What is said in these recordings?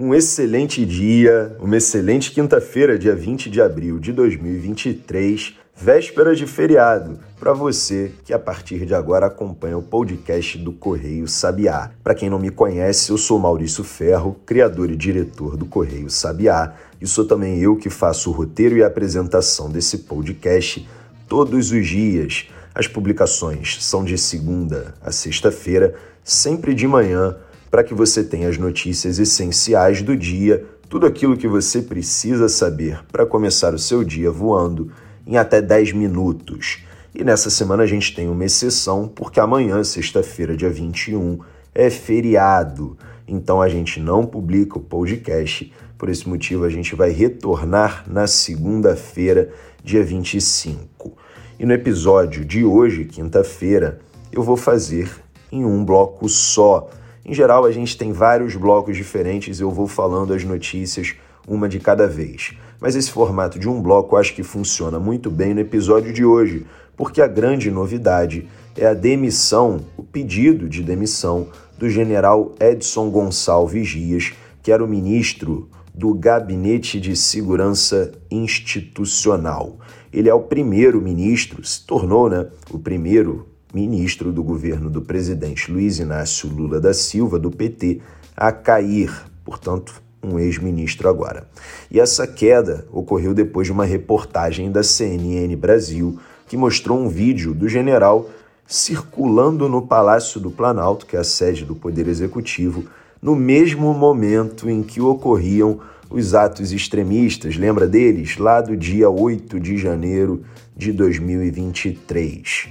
Um excelente dia, uma excelente quinta-feira, dia 20 de abril de 2023, véspera de feriado, para você que a partir de agora acompanha o podcast do Correio Sabiá. Para quem não me conhece, eu sou Maurício Ferro, criador e diretor do Correio Sabiá, e sou também eu que faço o roteiro e a apresentação desse podcast todos os dias. As publicações são de segunda a sexta-feira, sempre de manhã para que você tenha as notícias essenciais do dia, tudo aquilo que você precisa saber para começar o seu dia voando em até 10 minutos. E nessa semana a gente tem uma exceção, porque amanhã, sexta-feira, dia 21, é feriado. Então a gente não publica o podcast. Por esse motivo, a gente vai retornar na segunda-feira, dia 25. E no episódio de hoje, quinta-feira, eu vou fazer em um bloco só. Em geral, a gente tem vários blocos diferentes eu vou falando as notícias uma de cada vez. Mas esse formato de um bloco acho que funciona muito bem no episódio de hoje, porque a grande novidade é a demissão, o pedido de demissão do general Edson Gonçalves Dias, que era o ministro do Gabinete de Segurança Institucional. Ele é o primeiro ministro, se tornou né, o primeiro ministro do governo do presidente Luiz Inácio Lula da Silva, do PT, a cair, portanto, um ex-ministro agora. E essa queda ocorreu depois de uma reportagem da CNN Brasil que mostrou um vídeo do general circulando no Palácio do Planalto, que é a sede do Poder Executivo, no mesmo momento em que ocorriam os atos extremistas, lembra deles? Lá do dia 8 de janeiro de 2023.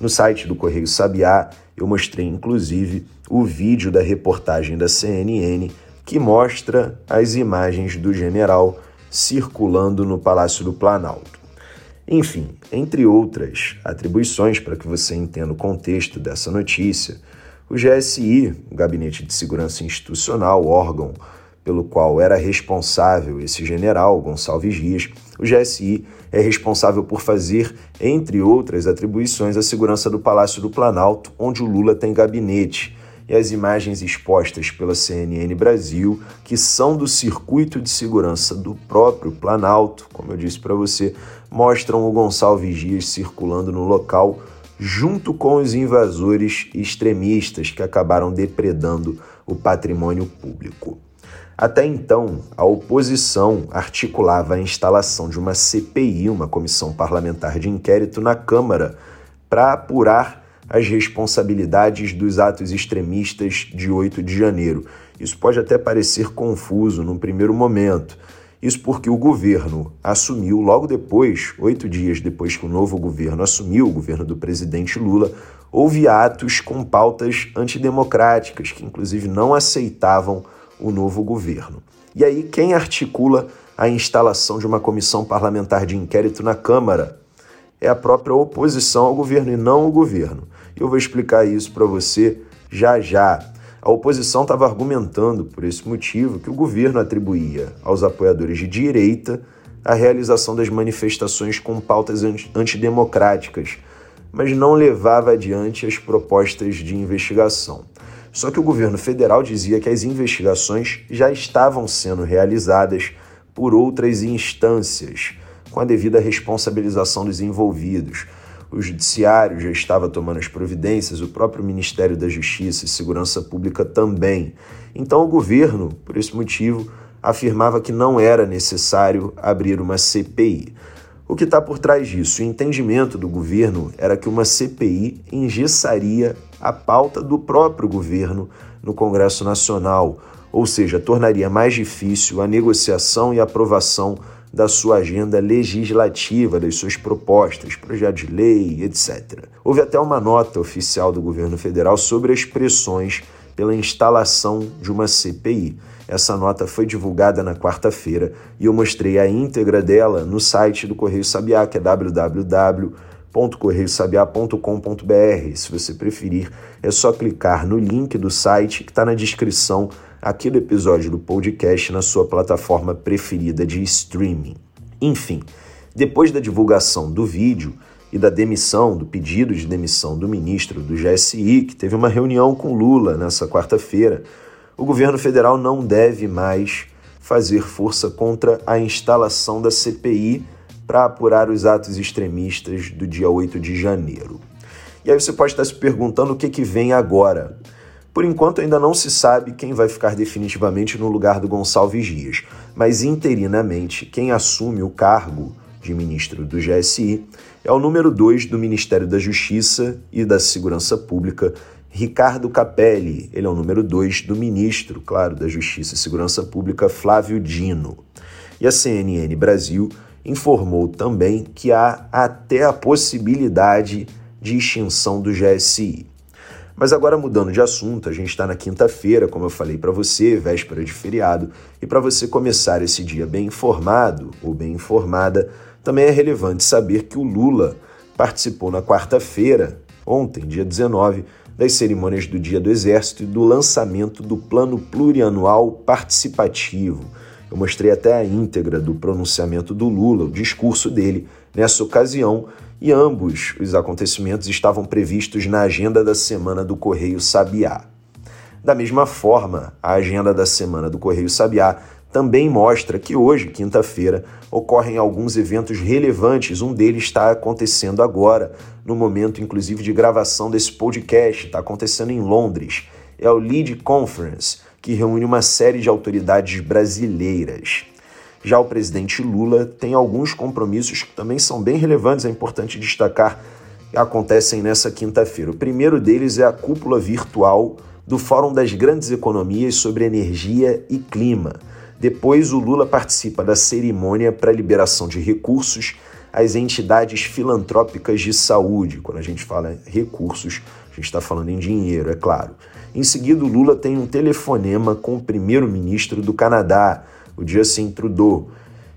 No site do Correio Sabiá, eu mostrei inclusive o vídeo da reportagem da CNN que mostra as imagens do general circulando no Palácio do Planalto. Enfim, entre outras atribuições para que você entenda o contexto dessa notícia, o GSI, o Gabinete de Segurança Institucional, órgão pelo qual era responsável esse general, Gonçalves Dias, o GSI é responsável por fazer, entre outras atribuições, a segurança do Palácio do Planalto, onde o Lula tem gabinete. E as imagens expostas pela CNN Brasil, que são do circuito de segurança do próprio Planalto, como eu disse para você, mostram o Gonçalves Dias circulando no local junto com os invasores extremistas que acabaram depredando o patrimônio público. Até então, a oposição articulava a instalação de uma CPI, uma comissão parlamentar de inquérito, na Câmara para apurar as responsabilidades dos atos extremistas de 8 de janeiro. Isso pode até parecer confuso num primeiro momento. Isso porque o governo assumiu, logo depois, oito dias depois que o novo governo assumiu, o governo do presidente Lula, houve atos com pautas antidemocráticas, que inclusive não aceitavam o novo governo. E aí, quem articula a instalação de uma comissão parlamentar de inquérito na Câmara? É a própria oposição ao governo e não o governo. Eu vou explicar isso para você já já. A oposição estava argumentando, por esse motivo, que o governo atribuía aos apoiadores de direita a realização das manifestações com pautas antidemocráticas, mas não levava adiante as propostas de investigação. Só que o governo federal dizia que as investigações já estavam sendo realizadas por outras instâncias, com a devida responsabilização dos envolvidos. O judiciário já estava tomando as providências, o próprio Ministério da Justiça e Segurança Pública também. Então o governo, por esse motivo, afirmava que não era necessário abrir uma CPI. O que está por trás disso? O entendimento do governo era que uma CPI engessaria a pauta do próprio governo no Congresso Nacional, ou seja, tornaria mais difícil a negociação e aprovação da sua agenda legislativa, das suas propostas, projetos de lei, etc. Houve até uma nota oficial do governo federal sobre as pressões pela instalação de uma CPI. Essa nota foi divulgada na quarta-feira e eu mostrei a íntegra dela no site do Correio Sabiá, que é www.correiosabiá.com.br. Se você preferir, é só clicar no link do site que está na descrição aqui do episódio do podcast na sua plataforma preferida de streaming. Enfim, depois da divulgação do vídeo e da demissão, do pedido de demissão do ministro do GSI, que teve uma reunião com Lula nessa quarta-feira, o governo federal não deve mais fazer força contra a instalação da CPI para apurar os atos extremistas do dia 8 de janeiro. E aí você pode estar se perguntando o que, que vem agora. Por enquanto ainda não se sabe quem vai ficar definitivamente no lugar do Gonçalves Dias, mas interinamente quem assume o cargo de ministro do GSI é o número 2 do Ministério da Justiça e da Segurança Pública, Ricardo Capelli. Ele é o número 2 do ministro, claro, da Justiça e Segurança Pública, Flávio Dino. E a CNN Brasil informou também que há até a possibilidade de extinção do GSI. Mas agora mudando de assunto, a gente está na quinta-feira, como eu falei para você, véspera de feriado, e para você começar esse dia bem informado ou bem informada, também é relevante saber que o Lula participou na quarta-feira, ontem, dia 19, das cerimônias do Dia do Exército e do lançamento do Plano Plurianual Participativo. Eu mostrei até a íntegra do pronunciamento do Lula, o discurso dele nessa ocasião, e ambos os acontecimentos estavam previstos na agenda da semana do Correio Sabiá. Da mesma forma, a agenda da semana do Correio Sabiá também mostra que hoje, quinta-feira, ocorrem alguns eventos relevantes. Um deles está acontecendo agora, no momento inclusive de gravação desse podcast, está acontecendo em Londres. É o Lead Conference, que reúne uma série de autoridades brasileiras. Já o presidente Lula tem alguns compromissos que também são bem relevantes, é importante destacar, acontecem nessa quinta-feira. O primeiro deles é a cúpula virtual do Fórum das Grandes Economias sobre Energia e Clima. Depois, o Lula participa da cerimônia para liberação de recursos às entidades filantrópicas de saúde. Quando a gente fala recursos, a gente está falando em dinheiro, é claro. Em seguida, o Lula tem um telefonema com o primeiro-ministro do Canadá, o Justin Trudeau.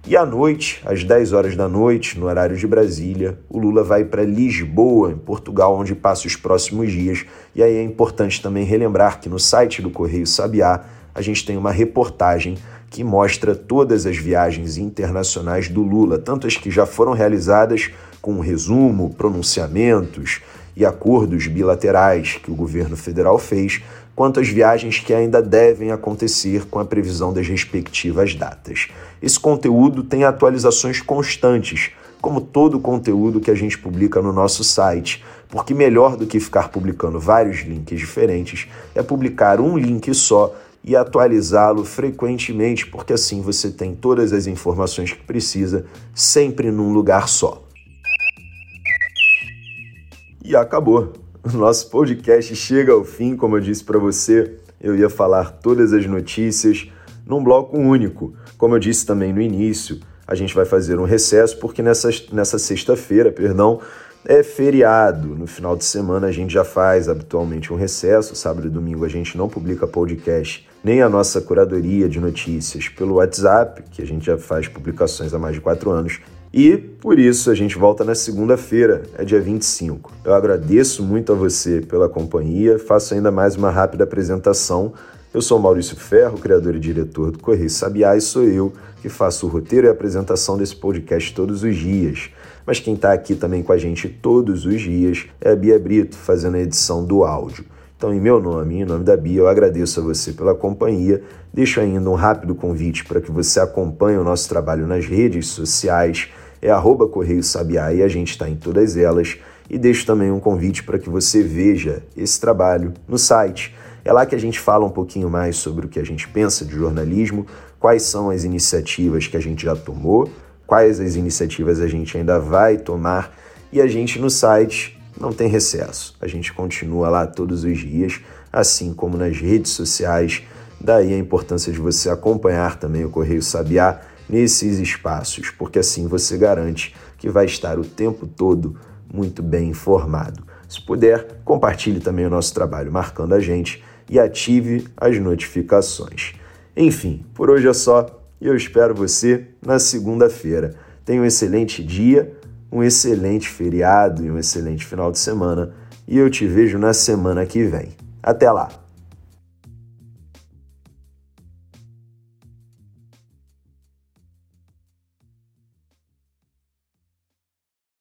E à noite, às 10 horas da noite, no horário de Brasília, o Lula vai para Lisboa, em Portugal, onde passa os próximos dias. E aí é importante também relembrar que no site do Correio Sabiá a gente tem uma reportagem que mostra todas as viagens internacionais do Lula, tanto as que já foram realizadas com um resumo, pronunciamentos e acordos bilaterais que o governo federal fez, quanto as viagens que ainda devem acontecer com a previsão das respectivas datas. Esse conteúdo tem atualizações constantes, como todo o conteúdo que a gente publica no nosso site, porque melhor do que ficar publicando vários links diferentes é publicar um link só e atualizá-lo frequentemente, porque assim você tem todas as informações que precisa sempre num lugar só. E acabou. O nosso podcast chega ao fim, como eu disse para você, eu ia falar todas as notícias num bloco único. Como eu disse também no início, a gente vai fazer um recesso porque nessa, nessa sexta-feira, perdão, é feriado. No final de semana a gente já faz habitualmente um recesso. Sábado e domingo a gente não publica podcast, nem a nossa curadoria de notícias pelo WhatsApp, que a gente já faz publicações há mais de quatro anos. E por isso a gente volta na segunda-feira, é dia 25. Eu agradeço muito a você pela companhia, faço ainda mais uma rápida apresentação. Eu sou Maurício Ferro, criador e diretor do Correio Sabiá, e sou eu que faço o roteiro e a apresentação desse podcast todos os dias. Mas quem está aqui também com a gente todos os dias é a Bia Brito, fazendo a edição do áudio. Então, em meu nome em nome da Bia, eu agradeço a você pela companhia. Deixo ainda um rápido convite para que você acompanhe o nosso trabalho nas redes sociais. É arroba Correio Sabiá e a gente está em todas elas. E deixo também um convite para que você veja esse trabalho no site. É lá que a gente fala um pouquinho mais sobre o que a gente pensa de jornalismo, quais são as iniciativas que a gente já tomou, quais as iniciativas a gente ainda vai tomar. E a gente no site não tem recesso. A gente continua lá todos os dias, assim como nas redes sociais. Daí a importância de você acompanhar também o Correio Sabiá nesses espaços, porque assim você garante que vai estar o tempo todo muito bem informado. Se puder, compartilhe também o nosso trabalho marcando a gente e ative as notificações. Enfim, por hoje é só e eu espero você na segunda-feira. Tenha um excelente dia um excelente feriado e um excelente final de semana e eu te vejo na semana que vem. Até lá!